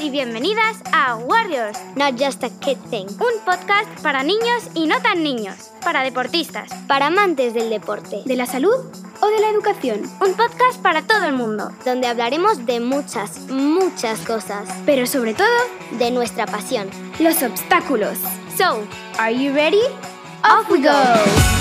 Y bienvenidas a Warriors, Not Just a Kid Thing. un podcast para niños y no tan niños, para deportistas, Para amantes del deporte. de la salud o de la educación. Un podcast para todo el mundo, Donde hablaremos de muchas, muchas cosas. pero sobre todo, De nuestra pasión. los obstáculos. So, Are you ready? Off we go!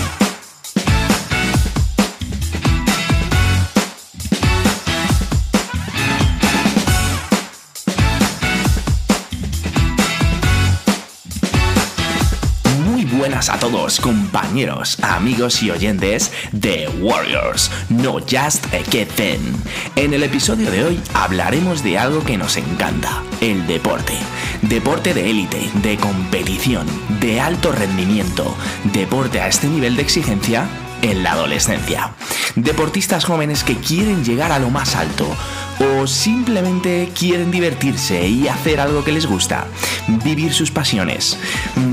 Buenas a todos, compañeros, amigos y oyentes de Warriors, no just a thing. En el episodio de hoy hablaremos de algo que nos encanta, el deporte. Deporte de élite, de competición, de alto rendimiento, deporte a este nivel de exigencia en la adolescencia. Deportistas jóvenes que quieren llegar a lo más alto o simplemente quieren divertirse y hacer algo que les gusta, vivir sus pasiones.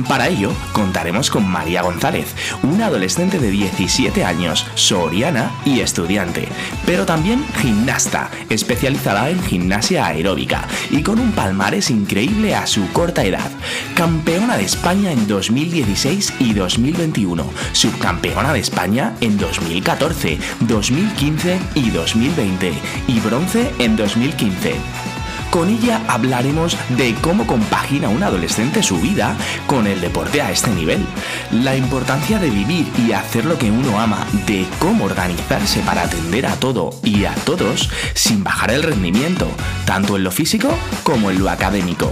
Para ello, contaremos con María González, una adolescente de 17 años, soriana y estudiante, pero también gimnasta, especializada en gimnasia aeróbica y con un palmarés increíble a su corta edad. Campeona de España en 2016 y 2021, subcampeona de España en 2014, 2015 y 2020 y bronce en 2015. Con ella hablaremos de cómo compagina un adolescente su vida con el deporte a este nivel, la importancia de vivir y hacer lo que uno ama, de cómo organizarse para atender a todo y a todos sin bajar el rendimiento, tanto en lo físico como en lo académico.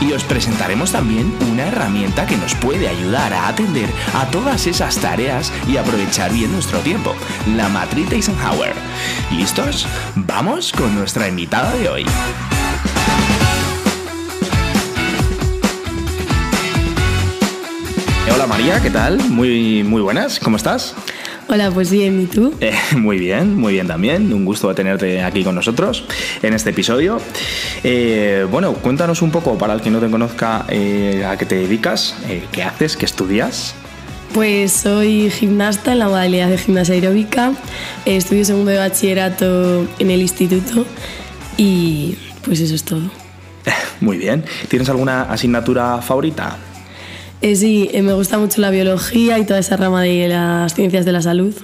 Y os presentaremos también una herramienta que nos puede ayudar a atender a todas esas tareas y aprovechar bien nuestro tiempo, la matriz Eisenhower. ¿Listos? Vamos con nuestra invitada de hoy. María, ¿qué tal? Muy, muy buenas, ¿cómo estás? Hola, pues bien, ¿y tú? Eh, muy bien, muy bien también. Un gusto tenerte aquí con nosotros en este episodio. Eh, bueno, cuéntanos un poco, para el que no te conozca, eh, a qué te dedicas, qué haces, qué estudias. Pues soy gimnasta en la modalidad de gimnasia aeróbica, estudio segundo de bachillerato en el instituto y pues eso es todo. Muy bien. ¿Tienes alguna asignatura favorita? Eh, sí, eh, me gusta mucho la biología y toda esa rama de las ciencias de la salud.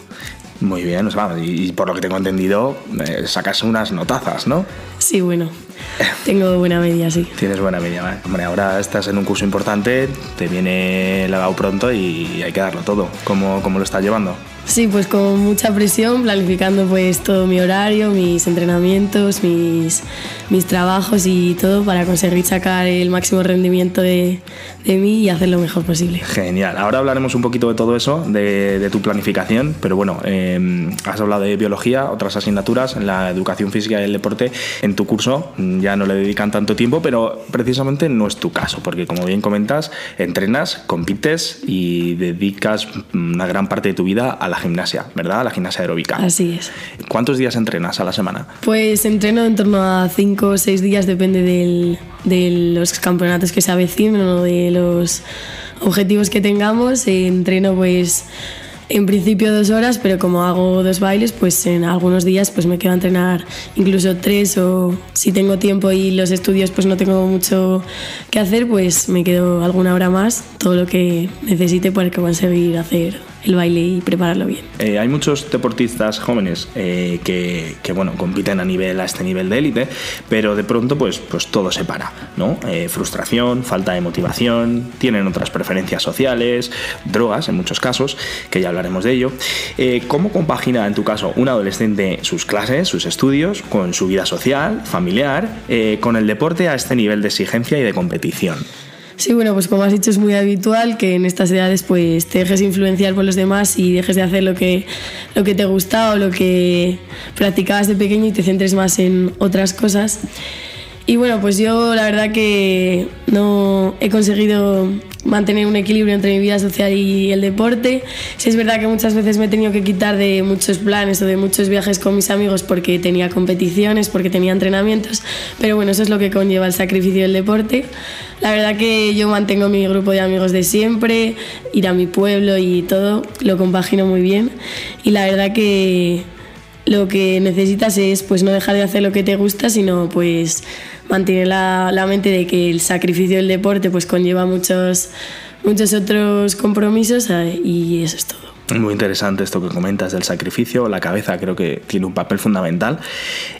Muy bien, o sea, y, y por lo que tengo entendido, eh, sacas unas notazas, ¿no? Sí, bueno, tengo buena media, sí. Tienes buena media, ¿vale? Hombre, ahora estás en un curso importante, te viene el grado pronto y hay que darlo todo. ¿Cómo, cómo lo estás llevando? Sí, pues con mucha presión, planificando pues todo mi horario, mis entrenamientos, mis, mis trabajos y todo para conseguir sacar el máximo rendimiento de, de mí y hacer lo mejor posible. Genial. Ahora hablaremos un poquito de todo eso, de, de tu planificación, pero bueno, eh, has hablado de biología, otras asignaturas, la educación física y el deporte. En tu curso mm, ya no le dedican tanto tiempo, pero precisamente no es tu caso, porque como bien comentas, entrenas, compites y dedicas una gran parte de tu vida a la gimnasia, ¿verdad? La gimnasia aeróbica. Así es. ¿Cuántos días entrenas a la semana? Pues entreno en torno a 5 o 6 días, depende del- de los campeonatos que se avecinen o de los objetivos que tengamos. Entreno pues en principio dos horas, pero como hago dos bailes, pues en algunos días pues me quedo a entrenar incluso tres o si tengo tiempo y los estudios pues no tengo mucho que hacer, pues me quedo alguna hora más, todo lo que necesite para conseguir hacer el baile y prepararlo bien. Eh, hay muchos deportistas jóvenes eh, que, bueno, compiten a, nivel, a este nivel de élite, pero de pronto pues, pues todo se para, ¿no? Eh, frustración, falta de motivación, tienen otras preferencias sociales, drogas en muchos casos, que ya hablaremos de ello. ¿Cómo compagina en tu caso un adolescente sus clases, sus estudios, con su vida social, familiar, con el deporte a este nivel de exigencia y de competición? Sí, bueno, pues como has dicho es muy habitual que en estas edades pues te dejes influenciar por los demás y dejes de hacer lo que, lo que te gusta o lo que practicabas de pequeño y te centres más en otras cosas. Y bueno, pues yo la verdad que no he conseguido mantener un equilibrio entre mi vida social y el deporte. Sí es verdad que muchas veces me he tenido que quitar de muchos planes o de muchos viajes con mis amigos porque tenía competiciones, porque tenía entrenamientos, pero bueno, eso es lo que conlleva el sacrificio del deporte. La verdad que yo mantengo mi grupo de amigos de siempre, ir a mi pueblo y todo, lo compagino muy bien. Y la verdad que lo que necesitas es pues no dejar de hacer lo que te gusta, sino pues mantener la, la mente de que el sacrificio del deporte pues conlleva muchos, muchos otros compromisos eh, y eso es todo. Muy interesante esto que comentas del sacrificio. La cabeza creo que tiene un papel fundamental.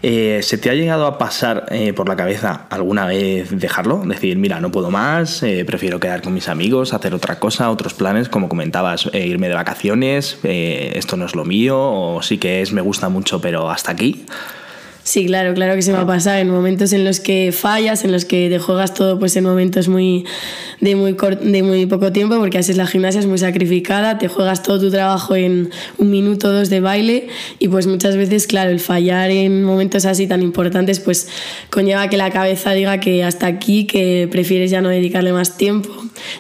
Eh, ¿Se te ha llegado a pasar eh, por la cabeza alguna vez dejarlo? Decir, mira, no puedo más, eh, prefiero quedar con mis amigos, hacer otra cosa, otros planes, como comentabas, irme de vacaciones, esto no es lo mío, o sí que es, me gusta mucho, pero hasta aquí. Sí, claro, claro que se me ha pasado en momentos en los que fallas, en los que te juegas todo pues en momentos muy de muy cor- de muy poco tiempo, porque así es la gimnasia es muy sacrificada, te juegas todo tu trabajo en un minuto o dos de baile y pues muchas veces, claro, el fallar en momentos así tan importantes pues conlleva que la cabeza diga que hasta aquí, que prefieres ya no dedicarle más tiempo.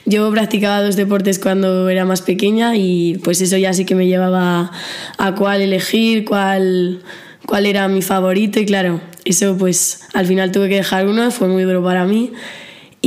Yo practicaba dos deportes cuando era más pequeña y pues eso ya sí que me llevaba a cuál elegir, cuál cuál era mi favorito y claro, eso pues al final tuve que dejar uno, fue muy duro para mí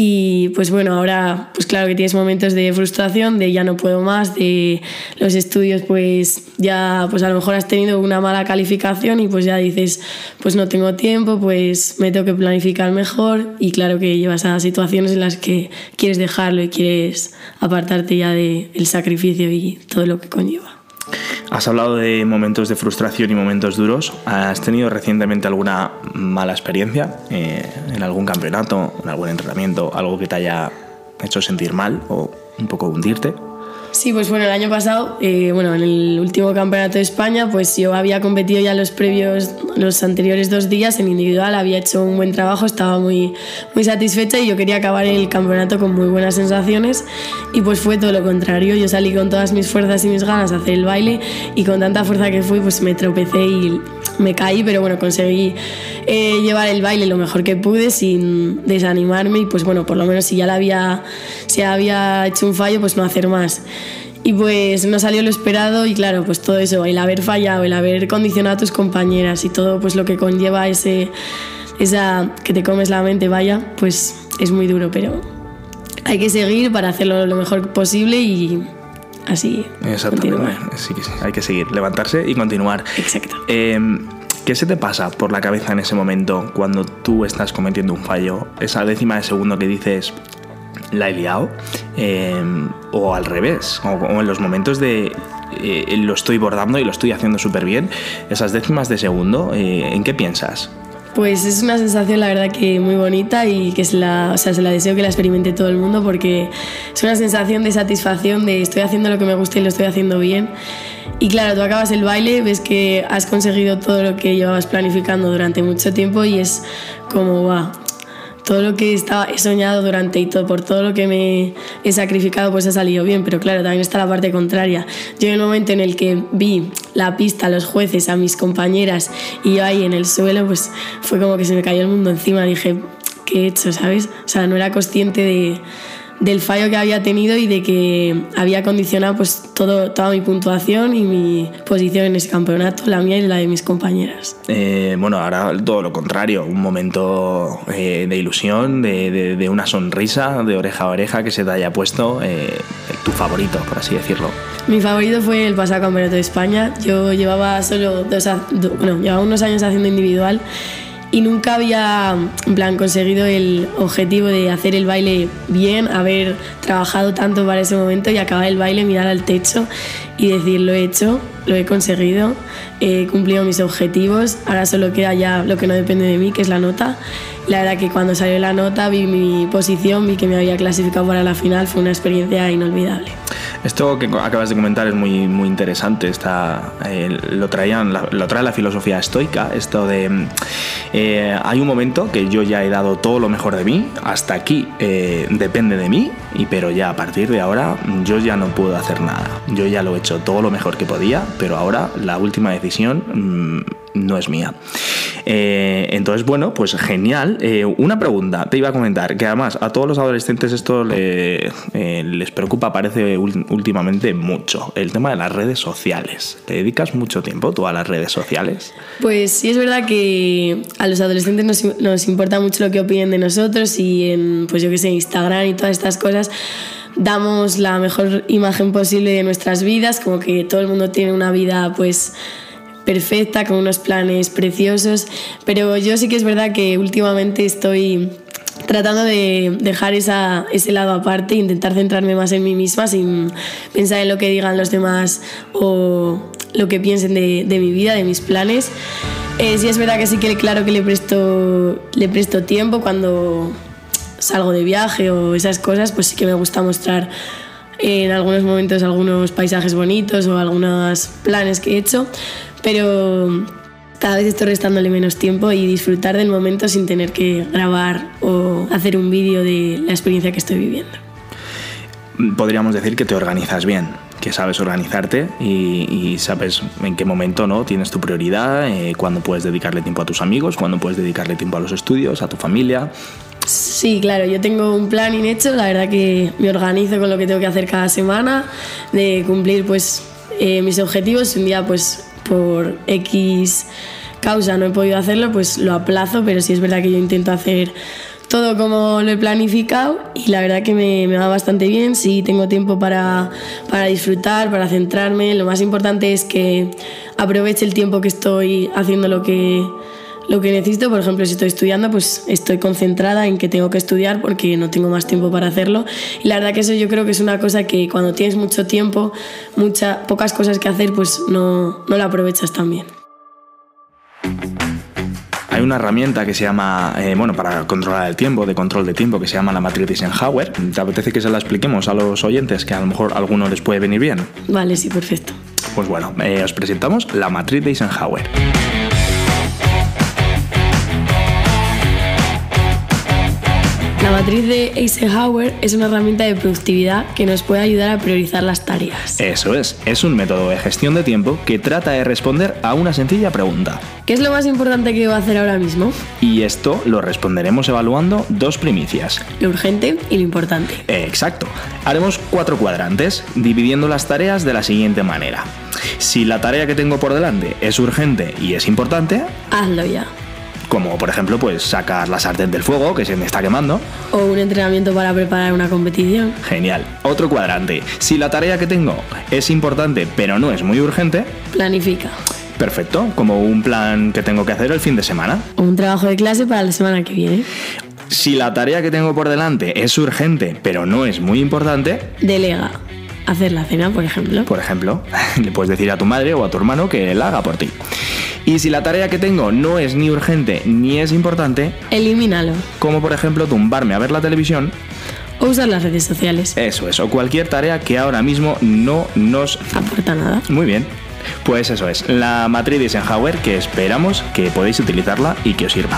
y pues bueno, ahora pues claro que tienes momentos de frustración, de ya no puedo más, de los estudios pues ya pues a lo mejor has tenido una mala calificación y pues ya dices pues no tengo tiempo, pues me tengo que planificar mejor y claro que llevas a situaciones en las que quieres dejarlo y quieres apartarte ya del sacrificio y todo lo que conlleva. Has hablado de momentos de frustración y momentos duros. ¿Has tenido recientemente alguna mala experiencia eh, en algún campeonato, en algún entrenamiento, algo que te haya hecho sentir mal o un poco hundirte? Sí, pues bueno, el año pasado, eh, bueno, en el último campeonato de España, pues yo había competido ya los previos, los anteriores dos días en individual, había hecho un buen trabajo, estaba muy, muy satisfecha y yo quería acabar el campeonato con muy buenas sensaciones y pues fue todo lo contrario, yo salí con todas mis fuerzas y mis ganas a hacer el baile y con tanta fuerza que fui, pues me tropecé y me caí, pero bueno, conseguí eh, llevar el baile lo mejor que pude sin desanimarme y pues bueno, por lo menos si ya la había, si había hecho un fallo, pues no hacer más. Y pues no salió lo esperado y claro, pues todo eso, el haber fallado, el haber condicionado a tus compañeras y todo pues lo que conlleva ese, esa que te comes la mente, vaya, pues es muy duro, pero hay que seguir para hacerlo lo mejor posible y así Exactamente. Sí, sí, hay que seguir, levantarse y continuar. Exacto. Eh, ¿Qué se te pasa por la cabeza en ese momento cuando tú estás cometiendo un fallo? Esa décima de segundo que dices, la he liado. Eh, o al revés, o, o en los momentos de eh, lo estoy bordando y lo estoy haciendo súper bien. Esas décimas de segundo, eh, ¿en qué piensas? Pues es una sensación, la verdad, que muy bonita y que se la, o sea, se la deseo que la experimente todo el mundo porque es una sensación de satisfacción, de estoy haciendo lo que me gusta y lo estoy haciendo bien. Y claro, tú acabas el baile, ves que has conseguido todo lo que llevabas planificando durante mucho tiempo y es como, va, todo lo que estaba, he soñado durante y todo, por todo lo que me he sacrificado, pues ha salido bien. Pero claro, también está la parte contraria. Yo en el momento en el que vi la pista, los jueces, a mis compañeras y yo ahí en el suelo, pues fue como que se me cayó el mundo encima. Dije, ¿qué he hecho? ¿Sabes? O sea, no era consciente de, del fallo que había tenido y de que había condicionado pues todo, toda mi puntuación y mi posición en ese campeonato, la mía y la de mis compañeras. Eh, bueno, ahora todo lo contrario, un momento eh, de ilusión, de, de- de una sonrisa de oreja a oreja que se te haya puesto eh, tu favorito, por así decirlo. Mi favorito fue el pasado campeonato de España. Yo llevaba solo dos, bueno, llevaba unos años haciendo individual y nunca había en conseguido el objetivo de hacer el baile bien, haber trabajado tanto para ese momento y acabar el baile, mirar al techo y decir lo he hecho, lo he conseguido, he cumplido mis objetivos, ahora solo queda ya lo que no depende de mí, que es la nota. La verdad que cuando salió la nota vi mi posición, vi que me había clasificado para la final, fue una experiencia inolvidable. Esto que acabas de comentar es muy, muy interesante. Está, eh, lo, traían, lo trae la filosofía estoica. Esto de. eh, hay un momento que yo ya he dado todo lo mejor de mí. Hasta aquí eh, depende de mí. Y pero ya a partir de ahora yo ya no puedo hacer nada. Yo ya lo he hecho todo lo mejor que podía. Pero ahora la última decisión mm, no es mía. Eh, entonces, bueno, pues genial. Eh, una pregunta, te iba a comentar, que además a todos los adolescentes esto le- eh, les preocupa, parece últimamente mucho, el tema de las redes sociales. ¿Te dedicas mucho tiempo tú a las redes sociales? Pues sí es verdad que a los adolescentes nos, nos importa mucho lo que opinen de nosotros y en, pues yo que sé, Instagram y todas estas cosas damos la mejor imagen posible de nuestras vidas, como que todo el mundo tiene una vida pues perfecta, con unos planes preciosos, pero yo sí que es verdad que últimamente estoy tratando de dejar ese lado aparte e intentar centrarme más en mí misma sin pensar en lo que digan los demás o lo que piensen de, de mi vida, de mis planes. Eh, sí es verdad que sí que claro que le presto, le presto tiempo cuando salgo de viaje o esas cosas, pues sí que me gusta mostrar en algunos momentos algunos paisajes bonitos o algunos planes que he hecho, pero cada vez estoy restándole menos tiempo y disfrutar del momento sin tener que grabar o hacer un vídeo de la experiencia que estoy viviendo. Podríamos decir que te organizas bien, que sabes organizarte y, sabes en qué momento no tienes tu prioridad, eh, cuándo puedes dedicarle tiempo a tus amigos, cuándo puedes dedicarle tiempo a los estudios, a tu familia. Sí, claro, yo tengo un plan hecho, la verdad que me organizo con lo que tengo que hacer cada semana, de cumplir pues eh, mis objetivos, un día pues por X causa no he podido hacerlo, pues lo aplazo, pero sí es verdad que yo intento hacer todo como lo he planificado y la verdad que me, va bastante bien, sí tengo tiempo para, para, disfrutar, para centrarme, lo más importante es que aproveche el tiempo que estoy haciendo lo que, lo que necesito, por ejemplo, si estoy estudiando, pues estoy concentrada en que tengo que estudiar porque no tengo más tiempo para hacerlo. Y la verdad que eso yo creo que es una cosa que cuando tienes mucho tiempo, muchas pocas cosas que hacer, pues no, no la aprovechas tan bien. Hay una herramienta que se llama, eh, bueno, para controlar el tiempo, de control de tiempo, que se llama la matriz Eisenhower. ¿Te apetece que se la expliquemos a los oyentes, que a lo mejor a alguno les puede venir bien? Vale, sí, perfecto. Pues bueno, eh, os presentamos la matriz de Eisenhower. La matriz de Eisenhower es una herramienta de productividad que nos puede ayudar a priorizar las tareas. Eso es, es un método de gestión de tiempo que trata de responder a una sencilla pregunta. ¿Qué es lo más importante que debo hacer ahora mismo? Y esto lo responderemos evaluando dos primicias. Lo urgente y lo importante. Exacto. Haremos cuatro cuadrantes, dividiendo las tareas de la siguiente manera. Si la tarea que tengo por delante es urgente y es importante, hazlo ya como por ejemplo pues sacar la sartén del fuego que se me está quemando. O un entrenamiento para preparar una competición. Genial. Otro cuadrante. Si la tarea que tengo es importante pero no es muy urgente, planifica. Perfecto, como un plan que tengo que hacer el fin de semana. O un trabajo de clase para la semana que viene. Si la tarea que tengo por delante es urgente pero no es muy importante, delega. Hacer la cena, por ejemplo. Por ejemplo, le puedes decir a tu madre o a tu hermano que la haga por ti. Y si la tarea que tengo no es ni urgente ni es importante, elimínalo. Como por ejemplo tumbarme a ver la televisión. O usar las redes sociales. Eso es, o cualquier tarea que ahora mismo no nos aporta nada. Muy bien. Pues eso es, la matriz de Eisenhower que esperamos que podéis utilizarla y que os sirva.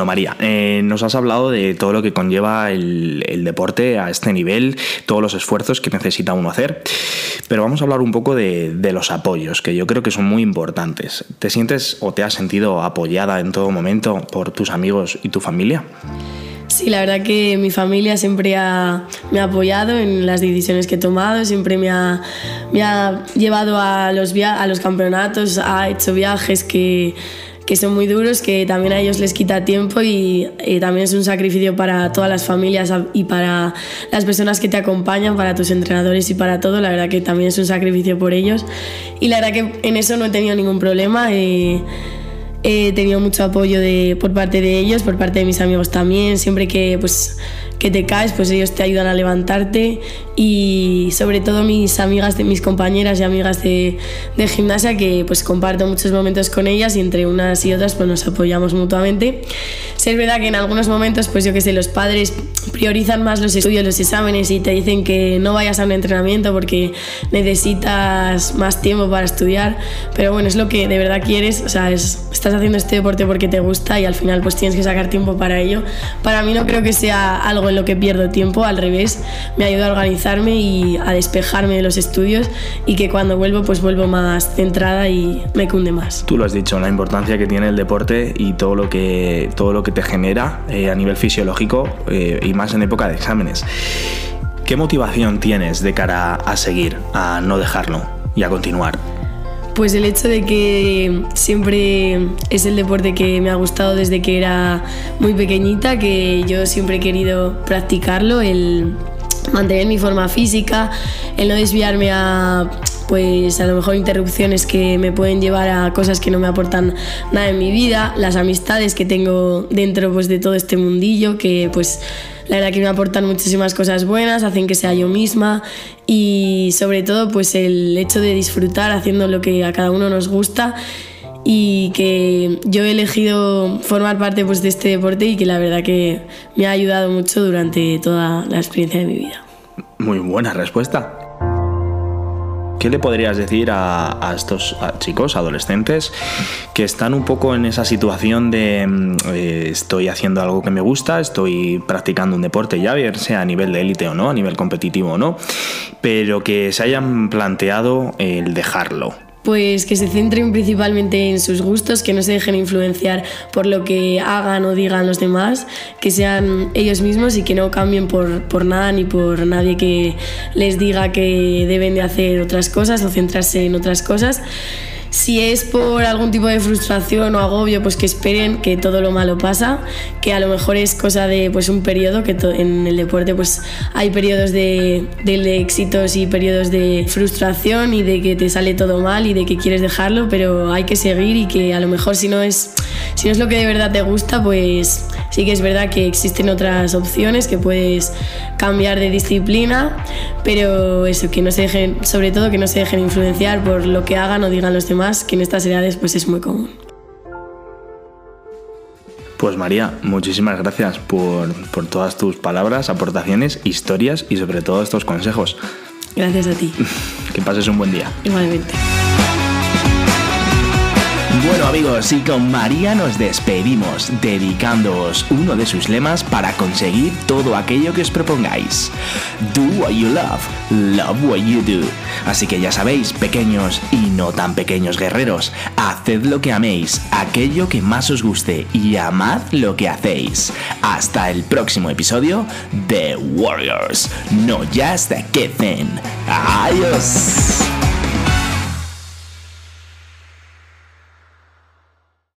Bueno, María, eh, nos has hablado de todo lo que conlleva el, deporte a este nivel, todos los esfuerzos que necesita uno hacer, pero vamos a hablar un poco de, los apoyos, que yo creo que son muy importantes. ¿Te sientes o te has sentido apoyada en todo momento por tus amigos y tu familia? Sí, la verdad que mi familia siempre me ha apoyado en las decisiones que he tomado, siempre me ha, llevado a los, a los campeonatos, ha hecho viajes que que son muy duros, que también a ellos les quita tiempo y, también es un sacrificio para todas las familias y para las personas que te acompañan, para tus entrenadores y para todo. La verdad que también es un sacrificio por ellos y la verdad que en eso no he tenido ningún problema. Eh, he tenido mucho apoyo de, por parte de ellos, por parte de mis amigos también. Siempre que pues que te caes, pues ellos te ayudan a levantarte y sobre todo mis amigas, de, mis compañeras y amigas de, de, gimnasia que pues comparto muchos momentos con ellas y entre unas y otras pues nos apoyamos mutuamente. Es verdad que en algunos momentos pues yo que sé, los padres priorizan más los estudios, los exámenes y te dicen que no vayas a un entrenamiento porque necesitas más tiempo para estudiar, pero bueno, es lo que de verdad quieres, o sea, estás haciendo este deporte porque te gusta y al final pues tienes que sacar tiempo para ello. Para mí no creo que sea algo en lo que pierdo tiempo, al revés, me ayuda a y a despejarme de los estudios y que cuando vuelvo pues vuelvo más centrada y me cunde más. Tú lo has dicho, la importancia que tiene el deporte y todo lo que, todo lo que te genera eh, a nivel fisiológico eh, y más en época de exámenes. ¿Qué motivación tienes de cara a seguir, a no dejarlo y a continuar? Pues el hecho de que siempre es el deporte que me ha gustado desde que era muy pequeñita, que yo siempre he querido practicarlo, el, mantener mi forma física, el no desviarme a pues a lo mejor interrupciones que me pueden llevar a cosas que no me aportan nada en mi vida, las amistades que tengo dentro pues de todo este mundillo que pues la verdad que me aportan muchísimas cosas buenas, hacen que sea yo misma y sobre todo pues el hecho de disfrutar haciendo lo que a cada uno nos gusta y que yo he elegido formar parte pues, de este deporte y que la verdad que me ha ayudado mucho durante toda la experiencia de mi vida. Muy buena respuesta. ¿Qué le podrías decir a, estos chicos, adolescentes, que están un poco en esa situación de mm, eh, estoy haciendo algo que me gusta, estoy practicando un deporte, ya sea a nivel de élite o no, a nivel competitivo o no, pero que se hayan planteado el dejarlo? Pues que se centren principalmente en sus gustos, que no se dejen influenciar por lo que hagan o digan los demás, que sean ellos mismos y que no cambien por, por nada ni por nadie que les diga que deben de hacer otras cosas o centrarse en otras cosas si es por algún tipo de frustración o agobio, pues que esperen que todo lo malo pasa, que a lo mejor es cosa de pues un periodo, que en el deporte pues hay periodos de, de, éxitos y periodos de frustración y de que te sale todo mal y de que quieres dejarlo, pero hay que seguir y que a lo mejor si no es, si no es lo que de verdad te gusta, pues sí que es verdad que existen otras opciones, que puedes cambiar de disciplina, pero eso, que no se dejen, sobre todo que no se dejen influenciar por lo que hagan o digan los demás que en estas edades pues es muy común. Pues María, muchísimas gracias por, por todas tus palabras, aportaciones, historias y sobre todo estos consejos. Gracias a ti. que pases un buen día. Igualmente. Amigos, y con María nos despedimos, dedicándoos uno de sus lemas para conseguir todo aquello que os propongáis. Do what you love, love what you do. Así que ya sabéis, pequeños y no tan pequeños guerreros, haced lo que améis, aquello que más os guste y amad lo que hacéis. Hasta el próximo episodio de Warriors, no just the Kids. Adiós.